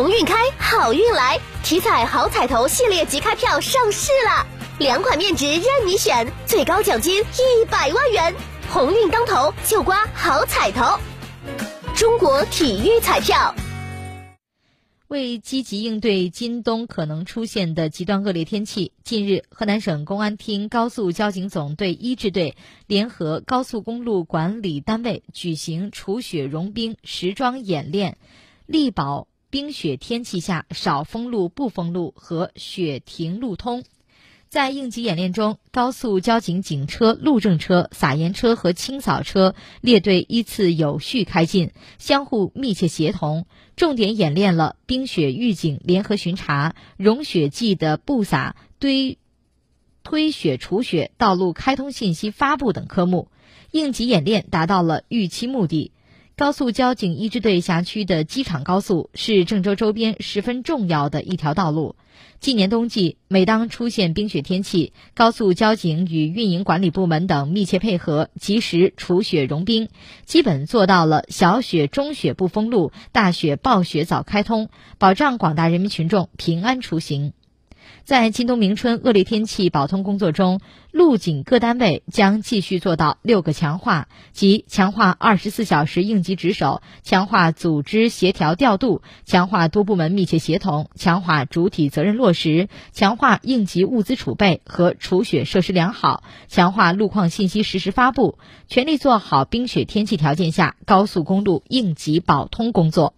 鸿运开，好运来！体彩好彩头系列即开票上市了，两款面值任你选，最高奖金一百万元。鸿运当头，就刮好彩头。中国体育彩票。为积极应对今冬可能出现的极端恶劣天气，近日，河南省公安厅高速交警总队一支队联合高速公路管理单位举行除雪融冰实装演练，力保冰雪天气下少封路不封路和雪停路通。在应急演练中，高速交警警车、路政车、撒盐车和清扫车列队依次有序开进，相互密切协同，重点演练了冰雪预警联合巡查、融雪剂的布撒、堆推雪除雪、道路开通信息发布等科目。应急演练达到了预期目的。高速交警一支队辖区的机场高速是郑州周边十分重要的一条道路。今年冬季，每当出现冰雪天气，高速交警与运营管理部门等密切配合，及时除雪融冰，基本做到了小雪、中雪不封路，大雪、暴雪早开通，保障广大人民群众平安出行。在今冬明春恶劣天气保通工作中，路警各单位将继续做到六个强化，即强化二十四小时应急值守，强化组织协调调度，强化多部门密切协同，强化主体责任落实，强化应急物资储备和除雪设施良好，强化路况信息实时发布，全力做好冰雪天气条件下高速公路应急保通工作。